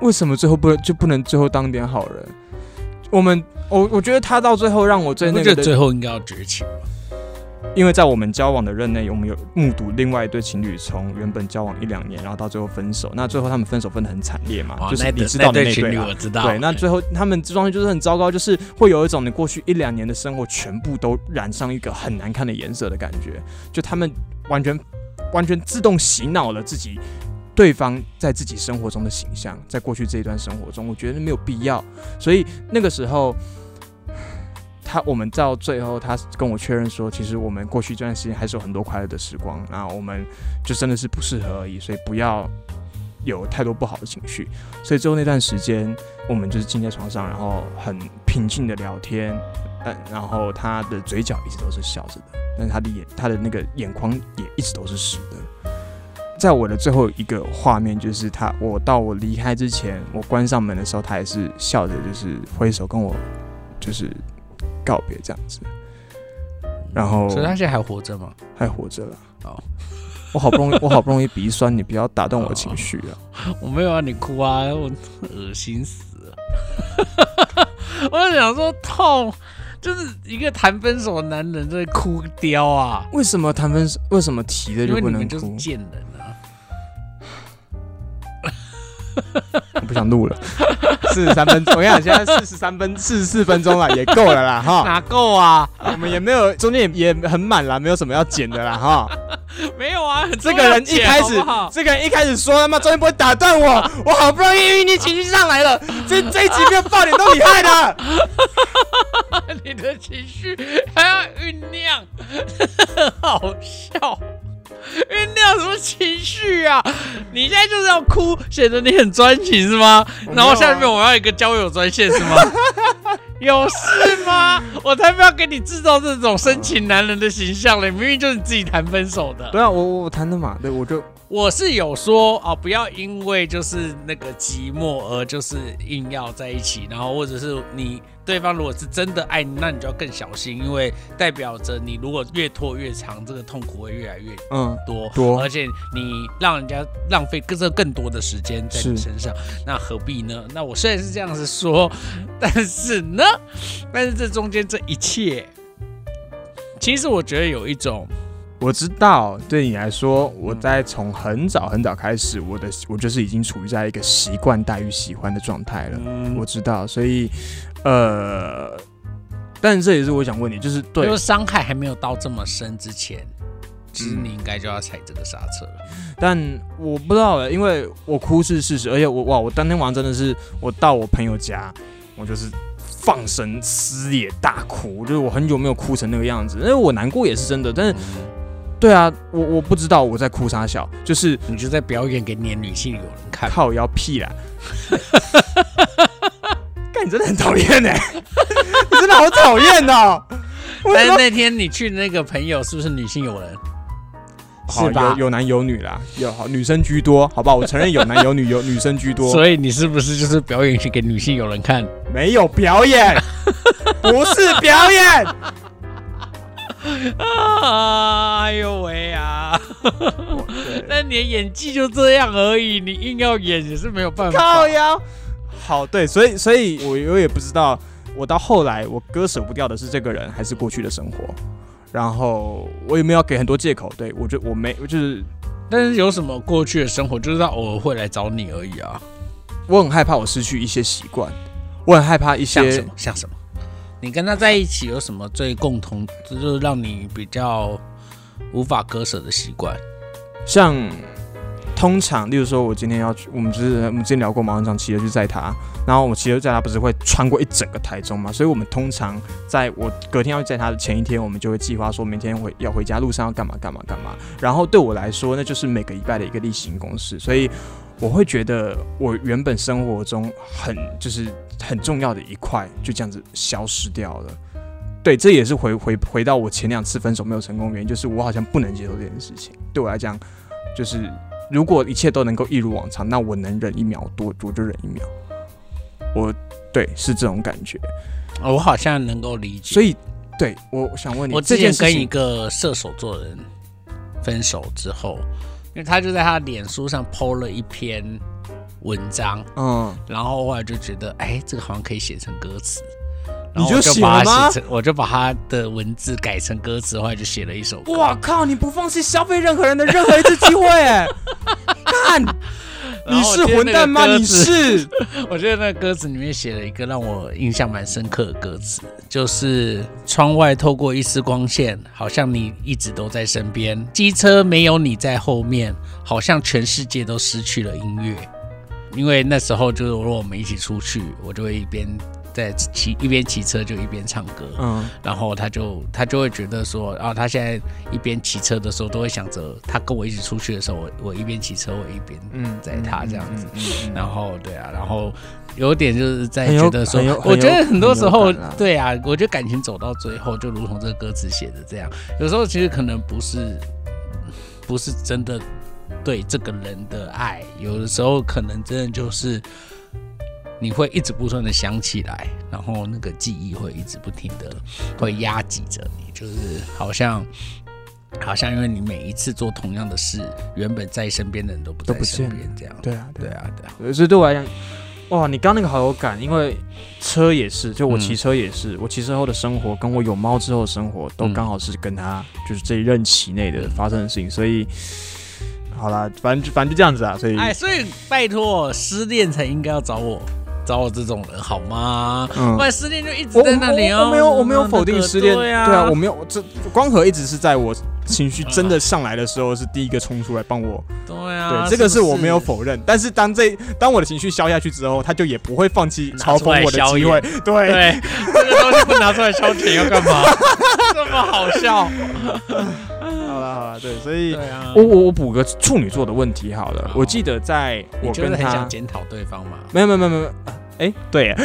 为什么最后不就不能最后当点好人？我们我我觉得他到最后让我最那个最后应该要绝情吗？因为在我们交往的任内，我们有目睹另外一对情侣从原本交往一两年，然后到最后分手。那最后他们分手分的很惨烈嘛，哦就是你知道的那对我知道。对，那最后他们这状态就是很糟糕，就是会有一种你过去一两年的生活全部都染上一个很难看的颜色的感觉，就他们完全完全自动洗脑了自己对方在自己生活中的形象，在过去这一段生活中，我觉得没有必要，所以那个时候。他我们到最后，他跟我确认说，其实我们过去这段时间还是有很多快乐的时光，那我们就真的是不适合而已，所以不要有太多不好的情绪。所以最后那段时间，我们就是静在床上，然后很平静的聊天，嗯，然后他的嘴角一直都是笑着的，但是他的眼，他的那个眼眶也一直都是湿的。在我的最后一个画面，就是他，我到我离开之前，我关上门的时候，他也是笑着，就是挥手跟我，就是告别这样子。然后所以他现在还活着吗？还活着了。哦，我好不容易，我好不容易鼻酸，你不要打动我情绪啊！我没有让你哭啊，我恶心死了。我就想说痛，就是一个谈分手的男人在哭雕啊，为什么谈分手？为什么提了就不能因为你们就是哭？贱人我不想录了，四十三分钟，我跟你讲，现在四十三分四十四分钟了，也够了啦哈。哪够啊？我们也没有中间也也很满啦，没有什么要剪的啦哈。没有啊，这个人一开始好不好，这个人一开始说他妈中间不会打断我，我好不容易酝酿情绪上来了，这这一集没有爆点都你害的。你的情绪还要酝酿，好笑。酝酿什么情绪啊？你现在就是要哭，显得你很专情是吗？然后下面我要一个交友专线是吗？有事吗？我才不要给你制造这种深情男人的形象嘞！明明就是你自己谈分手的。对啊，我我我谈的嘛，对我就我是有说啊，不要因为就是那个寂寞而就是硬要在一起，然后或者是你对方如果是真的爱你，那你就要更小心，因为代表着你如果越拖越长，这个痛苦会越来越嗯多，多。而且你让人家浪费更这更多的时间在你身上，那何必呢？那我虽然是这样子说，但是呢，但是这中间这一切，其实我觉得有一种我知道，对你来说，我在从很早很早开始，我的我就是已经处于在一个习惯大于喜欢的状态了。嗯我知道，所以呃，但这也是我想问你，就是对就是伤害还没有到这么深之前，其实嗯你应该就要踩这个刹车了。但我不知道欸，因为我哭是事实，而且我哇，我当天晚上真的是，我到我朋友家，我就是放声撕裂大哭，就是我很久没有哭成那个样子，因为我难过也是真的，但是对啊，我我不知道我在哭啥笑，就是你就在表演给你的女性友人看。靠腰屁啦。干，你真的很讨厌哎，你真的好讨厌哦。但是那天你去那个朋友是不是女性友人？是吧有有男有女啦，有好女生居多，好不好？我承认有男有女，有女生居多。所以你是不是就是表演去给女性友人看？没有表演，不是表演。啊，哎呦喂啊！那你的演技就这样而已，你硬要演也是没有办法。靠腰。好，对，所以所以我我也不知道，我到后来我割舍不掉的是这个人，还是过去的生活。然后我也没有给很多借口，对我就我没就是但是有什么过去的生活，就是他偶尔会来找你而已啊。我很害怕我失去一些习惯，我很害怕一些像什么？像什么？你跟他在一起有什么最共同，就是让你比较无法割舍的习惯？像通常，例如说，我今天要去，我们就是我们之前聊过嘛，我很常骑车去载他，然后我骑车载他不是会穿过一整个台中嘛，所以我们通常在我隔天要载他的前一天，我们就会计划说明天回要回家路上要干嘛干嘛干嘛。然后对我来说，那就是每个礼拜的一个例行公事，所以我会觉得我原本生活中很就是很重要的一块就这样子消失掉了。对，这也是回回回到我前两次分手没有成功的原因，就是我好像不能接受这件事情。对我来讲，就是如果一切都能够一如往常，那我能忍一秒多，我就忍一秒。我对是这种感觉，我好像能够理解。所以对我想问你，我之前跟一个射手座的人分手之后，因为他就在他的脸书上 PO 了一篇文章，嗯，然后后来就觉得，哎，这个好像可以写成歌词。然后我就把它写成，我就把他的文字改成歌词，后来就写了一首歌。哇靠！你不放弃消费任何人的任何一次机会，你是混蛋吗？你是 我觉得那歌词里面写了一个让我印象蛮深刻的歌词，就是窗外透过一丝光线，好像你一直都在身边。机车没有你在后面，好像全世界都失去了音乐。因为那时候就是如果我们一起出去，我就会一边在骑一边骑车就一边唱歌，嗯。然后他就他就会觉得说，啊，他现在一边骑车的时候都会想着，他跟我一起出去的时候，我我一边骑车，我一边嗯。载他这样子。嗯嗯嗯然后对啊，然后有点就是在觉得说，我觉得很多时候对啊，我觉得感情走到最后，就如同这个歌词写的这样，有时候其实可能不是不是真的对这个人的爱，有的时候可能真的就是你会一直不断的想起来，然后那个记忆会一直不停的会压挤着你，就是好像。好像因为你每一次做同样的事，原本在身边的人都不在都不见身边，这样。对啊对啊，对啊。对，所以对我来讲，哇，你刚那个好有感，因为车也是，就我嗯骑车也是，我骑车后的生活跟我有猫之后的生活，都嗯刚好是跟他就是这一任期内的发生的事情，所以好啦，反正就反正就这样子啊，所以哎，所以拜托，失恋才应该要找我，找我这种人好吗？嗯不然失恋就一直在那里哦。我我没有我没有否定失恋，对啊，对啊，我没有，这光和一直是在我情绪真的上来的时候是第一个冲出来帮我，对啊，对，这个是我没有否认，但是当这当我的情绪消下去之后，他就也不会放弃嘲讽我的机会，对，对，这个东西不拿出来消遣要干嘛？这么好笑？对，所以我我我补个处女座的问题好了，好我记得在我跟他想检讨对方嘛？没有没有没有没有，哎、对耶，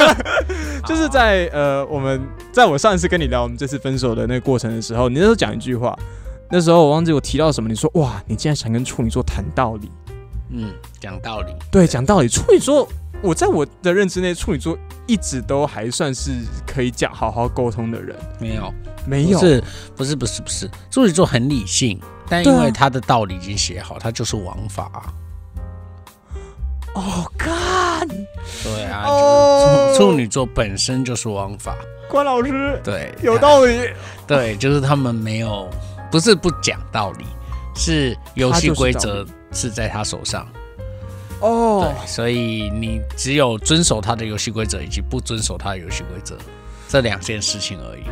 就是在呃我们在我上一次跟你聊我们这次分手的那个过程的时候，你那时候讲一句话，那时候我忘记我提到什么，你说哇，你竟然想跟处女座谈道理，嗯，讲道理。对，讲道理，处女座。我在我的认知内，处女座一直都还算是可以讲好好沟通的人，没有，没有，不是，不是，不是，不是，处女座很理性，但因为他的道理已经写好，他就是王法。哦，干，对啊，哦。就是处处女座本身就是王法。关老师对，有道理，对，就是他们没有，不是不讲道理，是游戏规他则是在他手上。哦。对，所以你只有遵守他的游戏规则，以及不遵守他的游戏规则这两件事情而已。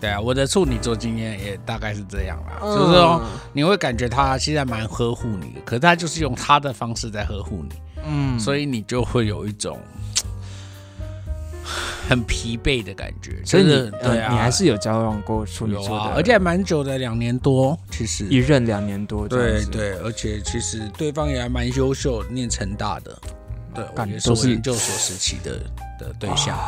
对啊，我的处女座经验也大概是这样啦，就是说你会感觉他现在蛮呵护你的，可是他就是用他的方式在呵护你，嗯，所以你就会有一种很疲惫的感觉。就所以你对啊，呃你还是有交往过处女有座的，啊，而且还蛮久的，两年多，其实。一任两年多对对，而且其实对方也还蛮优秀，念成大的，对，我干也是都是研究所时期的的对象，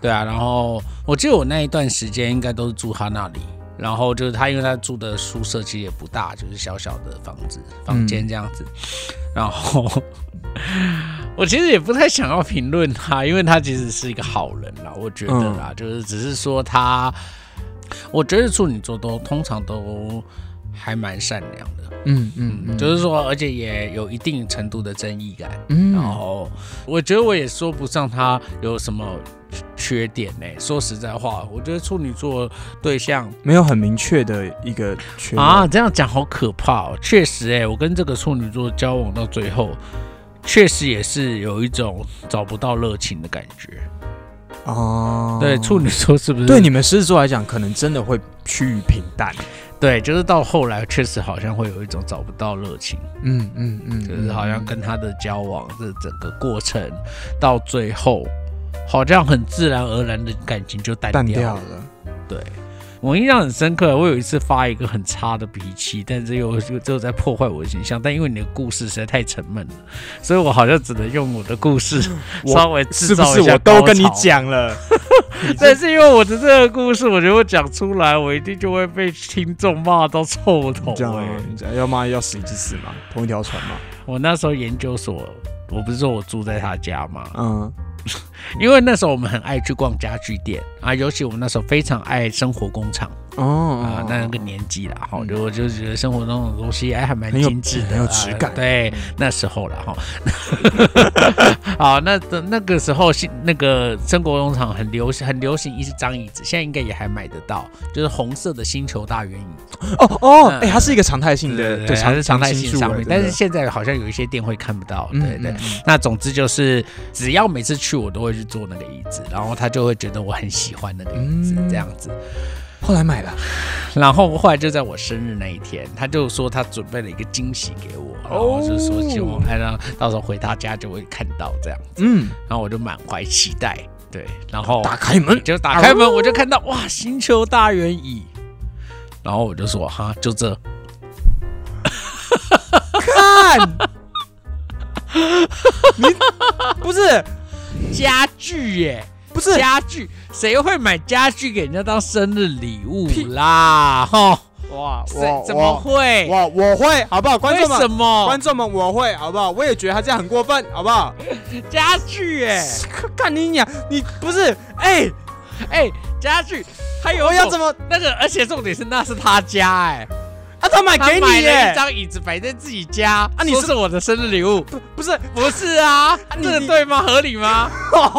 对啊，然后我记得我那一段时间应该都是住他那里，然后就是他，因为他住的宿舍其实也不大，就是小小的房子房间这样子，然后我其实也不太想要评论他，因为他其实是一个好人啦，我觉得啦，就是只是说他，我觉得处女座都通常都还蛮善良的。嗯嗯嗯，就是说，而且也有一定程度的正义感。嗯然后，我觉得我也说不上他有什么缺缺点呢、说实在话，我觉得处女座对象没有很明确的一个缺点啊，这样讲好可怕哦。确实哎、我跟这个处女座交往到最后，确实也是有一种找不到热情的感觉。哦，对，处女座是不是？对你们狮子座来讲，可能真的会趋于平淡。对，就是到后来确实好像会有一种找不到热情，嗯嗯嗯，就是好像跟他的交往这整个过程到最后，好像很自然而然的感情就淡掉了。淡掉了。对我印象很深刻，我有一次发一个很差的脾气，但是又又又在破坏我的形象。但因为你的故事实在太沉闷了，所以我好像只能用我的故事 稍微是不是制造一下我都跟你？讲了？但是因为我的这个故事，我觉得我讲出来，我一定就会被听众骂到臭头、这样要骂要死一起死嘛，同一条船嘛。我那时候研究所，我不是说我住在他家嘛？嗯 因为那时候我们很爱去逛家具店啊，尤其我们那时候非常爱生活工厂。哦啊，那个年纪了，哈，嗯。就我就觉得生活中的东西哎还蛮精致的，很有质感。啊对，那时候了哈。好，那那个时候新那个生活农场很流行，很流行一张椅子，现在应该也还买得到，就是红色的星球大圆椅，哦哦，嗯。哎，它是一个常态性的，对，对，它是常态性数商品，但是现在好像有一些店会看不到，嗯对对。嗯嗯那总之就是，只要每次去，我都会去坐那个椅子，然后他就会觉得我很喜欢那个椅子，嗯。这样子。后来买了，然后后来就在我生日那一天，他就说他准备了一个惊喜给我，然后就是说希望他让到时候回他家就会看到这样，嗯，然后我就满怀期待，对，然后打开门，就打开门我就看到哇，星球大圆椅，然后我就说哈，就这，看，你不是。家具耶。不是家具，谁会买家具给人家当生日礼物啦？哈，哇我怎么会？我我会好不好？观众们，什么观众们我会好不好？我也觉得他这样很过分，好不好？家具？哎看你俩，你不是哎，哎，家具还有我要怎么那个？而且重点是那是他家哎，啊？他买给你耶？张椅子摆在自己家啊你是我的生日礼物，不不是，不是啊？你这个对吗？合理吗？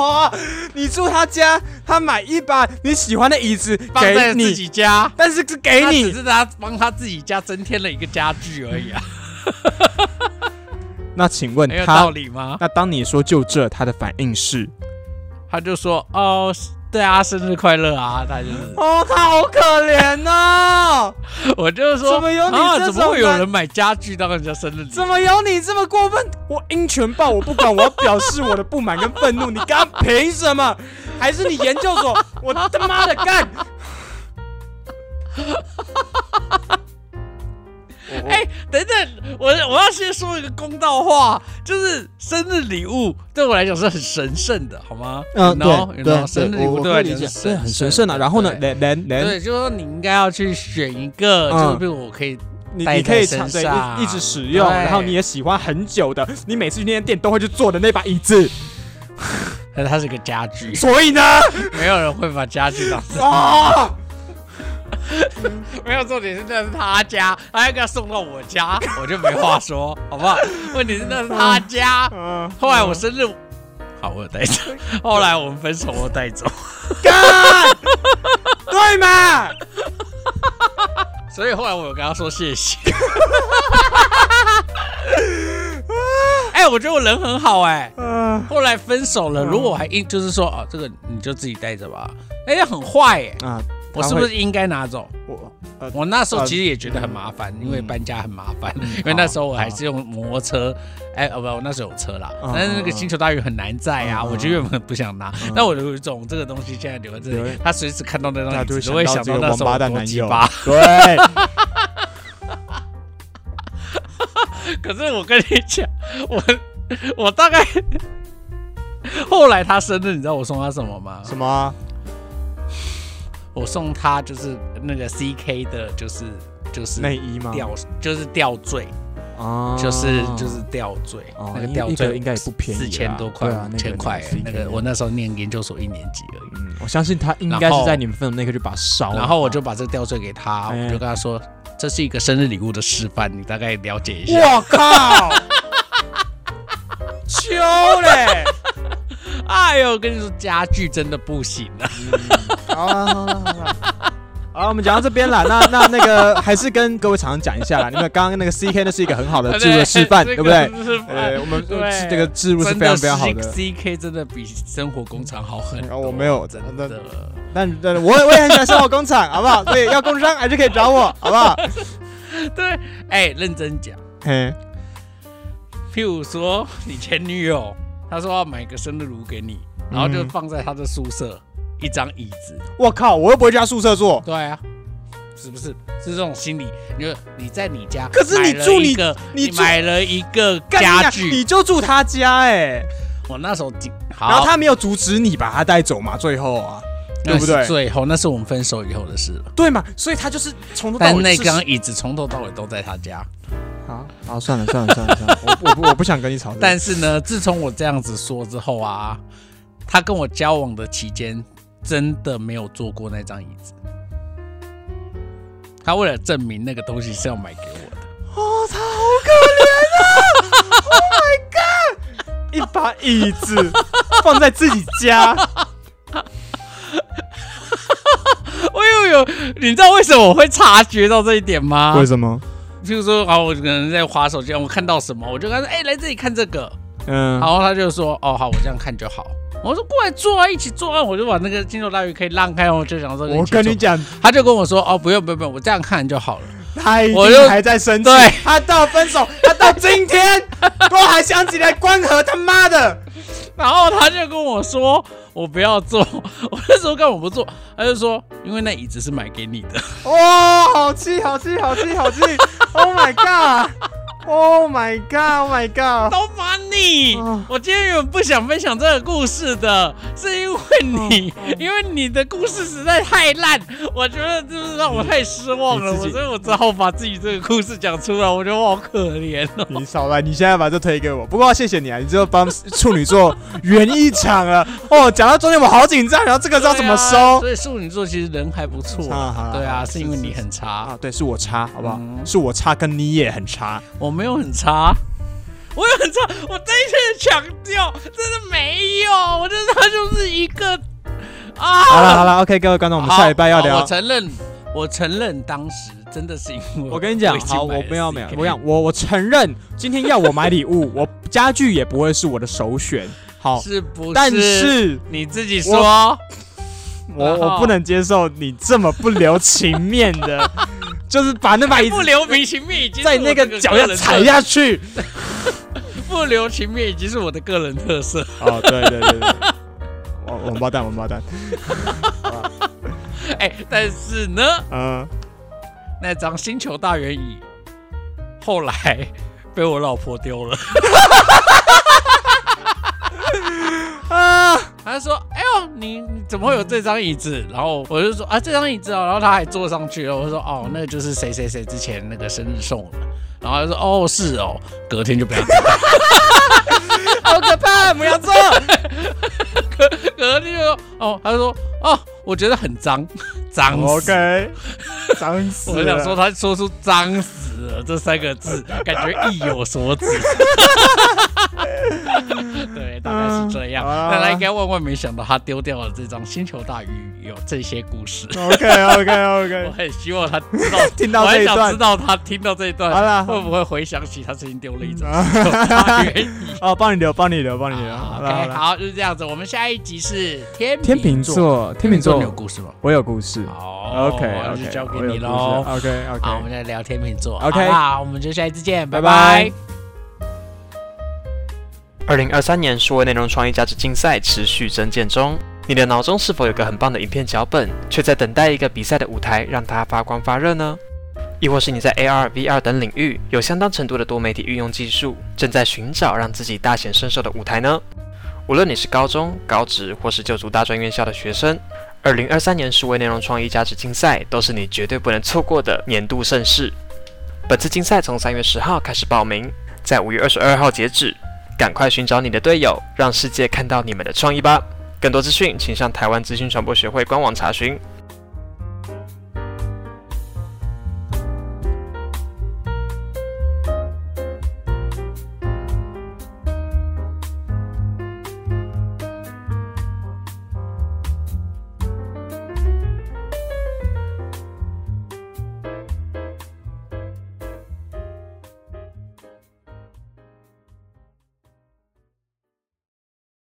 你住他家，他买一把你喜欢的椅子放在自，己家，但是是给你只你。是他帮他自己家增添了一个家具而已啊，那请问他有道他，理吗？那当你说就这，他的反应是？他就说哦，对啊，生日快乐啊，他就是。哦，他好可怜哦，我就说，怎么有你啊？这种怎么会有人人买家具当人家生日？怎么有你这么过分？我鹰犬报，我不管，我要表示我的不满跟愤怒。你刚刚凭什么？还是你研究所？我他妈的干！哎、等等，我我要先说一个公道话，就是生日礼物对我来讲是很神圣的，好吗？嗯，You know? 对生日礼物对我来讲我理解，对，很神神圣啊。然后呢，对连连连，对，就是说你应该要去选一个，嗯就是比如我可以带你你可以在长对身上一一直使用，然后你也喜欢很久的，你每次去那间店都会去坐的那把椅子。但它是个家具，所以呢，没有人会把家具当成，啊，没有重点是那是他家，他要给他送到我家，我就没话说，好不好？问题是那是他家，嗯后来我生日，好，我有带走。后来我们分手，我有带走。干，对嘛？所以后来我有跟他说谢谢。哎、我觉得我人很好哎、嗯后来分手了，嗯如果我还硬就是说哦，这个你就自己带着吧。哎、很坏哎、啊，我是不是应该拿走？我呃我那时候其实也觉得很麻烦，因为搬家很麻烦。因为那时候我还是用摩托车，哎、哦不，我那时候有车啦，嗯但是那个星球大雨很难载啊，嗯我就原本不想拿，但我有一种这个东西现在留在这里，他随时看到那张大家就会椅子都会想这个到那时候八蛋男友多鸡巴。，对，可是我跟你讲，我我大概后来他生日，你知道我送他什么吗？什么啊？我送他就是那个 CK 的，就是就是内衣吗？吊，就是吊坠，啊就是就是吊坠，哦那个吊坠应该也不便宜啦。四千多块五千块那个，我那时候念研究所一年级而已。嗯，我相信他应该是在你们分的那刻就把它烧了，然后我就把这个吊坠给他，哎。我就跟他说，这是一个生日礼物的示范，你大概了解一下。我靠，秋嘞，哎呦，我跟你说，家具真的不行了。好了好了好了。好，我们讲到这边了，那 那那个还是跟各位厂商讲一下啦，你们刚刚那个 CK 那是一个很好的植入示范，对不对？呃，我们这个植入是非常非常好的。CK 真的比生活工厂好很多。我没有真的的，但但我我也很喜欢生活工厂，好不好？所以要工商还是可以找我，好不好？对，哎，认真讲，嘿，譬如说你前女友，她说要买个生日炉给你，然后就放在他的宿舍。一张椅子，我靠，我又不会家宿舍坐。对啊，是不是？是这种心理。你说你在你家，可是你住你你买了一个家具，你就住他家哎。我那时候，然后他没有阻止你把他带走嘛？最后啊，对不对？最后那是我们分手以后的事了。对嘛？所以他就是从头到尾，但那张椅子从头到尾都在他家。好，好，算了算了算了算了，我我不我不想跟你吵。但是呢，自从我这样子说之后啊，他跟我交往的期间。真的没有坐过那张椅子，他为了证明那个东西是要买给我的。哦，他好可怜啊！Oh my god！一把椅子 放在自己家，我又有，你知道为什么我会察觉到这一点吗？为什么？譬如说，啊，我可能在划手机，我看到什么，我就跟他说：“哎，来这里看这个。”嗯，然后他就说：“哦，好，我这样看就好。”我说：“过来坐啊，一起坐啊！”我就把那个金手大鱼可以让开，我就想说：“我跟你讲。”他就跟我说：“哦，不用，不用，不用，我这样看就好了。”他一定还在生气。他到分手，他到今天都还想起来关河，他妈的！然后他就跟我说：“我不要做。”我那时候干我不做？他就说：“因为那椅子是买给你的。”哇，好气，好气，好气，好气！Oh my god！Oh my god! Oh my god! 都把你！我今天原本不想分享这个故事的，是因为你，因为你的故事实在太烂，我觉得就是让我太失望了，我所以我只好把自己这个故事讲出来。我觉得我好可怜哦。你少来，你现在把这推给我。不过谢谢你啊，你就帮处女座圆一场了。哦，讲到中间我好紧张，然后这个知道怎么收？所以处女座其实人还不错。对啊，是因为你很差啊。对，是我差，好不好？是我差，跟你也很差。我没有很差，我有很差，我再一次强调，真的没有，我觉得他就是一个啊。好了好了，OK，各位观众，我们下礼拜要聊。我承认，我承认当时真的是因为我跟你讲，好，我没有没有，我讲我我承认，今天要我买礼物，我家具也不会是我的首选。好，是不？但是你自己说，我我不能接受你这么不留情面的。就是把那把椅子不留情面，已经在那个脚下踩下去。不留情面已经是我的个人特色。哦，对对对对，王王八蛋，王八蛋。哎，但是呢，嗯，那张星球大圆椅后来被我老婆丢了。啊！他说：“你你怎么会有这张椅子？”然后我就说：“啊，这张椅子哦。”然后他还坐上去了。我说：“哦，那就是谁谁谁之前那个生日送的。”然后他说：“哦，是哦。”隔天就不要坐，好可怕！不要坐。隔隔天就说：“哦。”他说：“哦，我觉得很脏，脏。”OK，脏死。我想说，他说出“脏死了”这三个字，感觉意有所指。这样。那他应该万万没想到，他丢掉了这张星球大鱼有这些故事。OK，OK，OK。我很希望他知道 听到这一段，我想知道他听到这一段，好了，会不会回想起他曾经丢了一张星球大鱼？哦，帮你留，帮你留，帮你留。好了，好，就是这样子。我们下一集是天天秤座，天秤座有故事吗？我有故事。好，OK，就交给你喽。OK，OK。好，我们来聊天秤座。OK，好，我们就下一次见，拜拜。二零二三年数位内容创意价值竞赛持续增建中，你的脑中是否有个很棒的影片脚本，却在等待一个比赛的舞台让它发光发热呢？亦或是你在 AR、VR 等领域有相当程度的多媒体运用技术，正在寻找让自己大显身手的舞台呢？无论你是高中、高职或是就读大专院校的学生，二零二三年数位内容创意价值竞赛都是你绝对不能错过的年度盛事。本次竞赛从三月十号开始报名，在五月二十二号截止。赶快寻找你的队友，让世界看到你们的创意吧！更多资讯，请上台湾资讯传播学会官网查询。